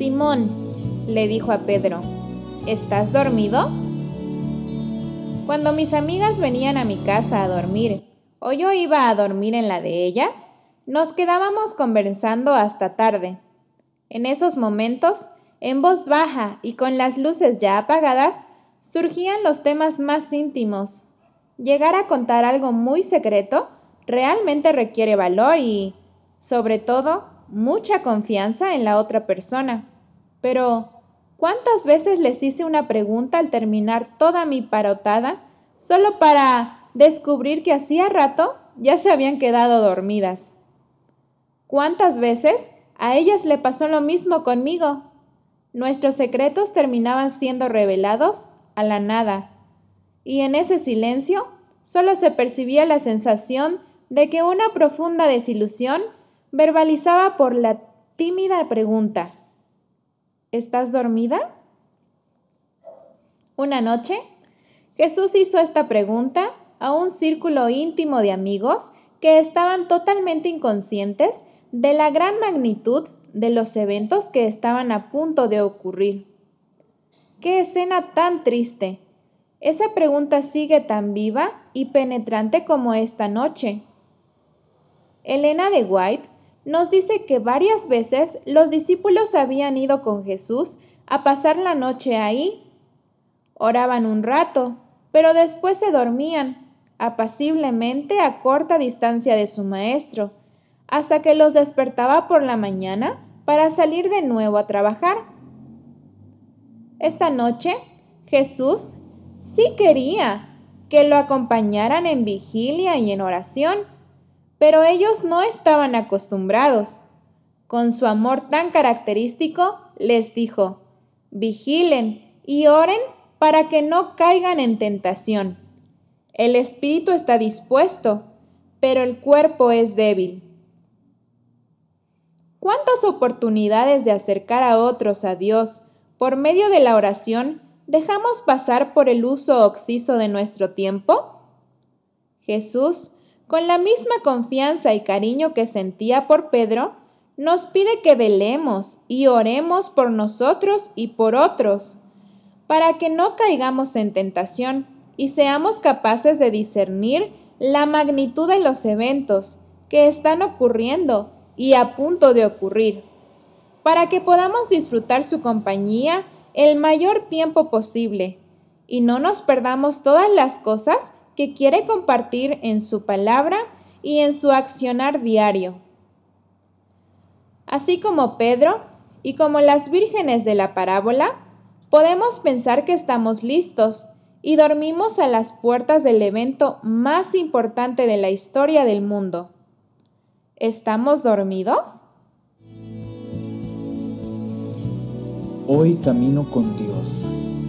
Simón, le dijo a Pedro, ¿estás dormido? Cuando mis amigas venían a mi casa a dormir, o yo iba a dormir en la de ellas, nos quedábamos conversando hasta tarde. En esos momentos, en voz baja y con las luces ya apagadas, surgían los temas más íntimos. Llegar a contar algo muy secreto realmente requiere valor y, sobre todo, mucha confianza en la otra persona. Pero, ¿cuántas veces les hice una pregunta al terminar toda mi parotada solo para descubrir que hacía rato ya se habían quedado dormidas? ¿Cuántas veces a ellas le pasó lo mismo conmigo? Nuestros secretos terminaban siendo revelados a la nada, y en ese silencio solo se percibía la sensación de que una profunda desilusión verbalizaba por la tímida pregunta ¿Estás dormida? Una noche, Jesús hizo esta pregunta a un círculo íntimo de amigos que estaban totalmente inconscientes de la gran magnitud de los eventos que estaban a punto de ocurrir. ¡Qué escena tan triste! Esa pregunta sigue tan viva y penetrante como esta noche. Elena de White nos dice que varias veces los discípulos habían ido con Jesús a pasar la noche ahí. Oraban un rato, pero después se dormían apaciblemente a corta distancia de su maestro, hasta que los despertaba por la mañana para salir de nuevo a trabajar. Esta noche, Jesús sí quería que lo acompañaran en vigilia y en oración, pero ellos no estaban acostumbrados. Con su amor tan característico, les dijo, vigilen y oren para que no caigan en tentación. El espíritu está dispuesto, pero el cuerpo es débil. ¿Cuántas oportunidades de acercar a otros a Dios por medio de la oración dejamos pasar por el uso oxiso de nuestro tiempo? Jesús, con la misma confianza y cariño que sentía por Pedro, nos pide que velemos y oremos por nosotros y por otros, para que no caigamos en tentación y seamos capaces de discernir la magnitud de los eventos que están ocurriendo y a punto de ocurrir, para que podamos disfrutar su compañía el mayor tiempo posible y no nos perdamos todas las cosas que quiere compartir en su palabra y en su accionar diario. Así como Pedro y como las vírgenes de la parábola, podemos pensar que estamos listos y dormimos a las puertas del evento más importante de la historia del mundo. ¿Estamos dormidos? Hoy Camino con Dios,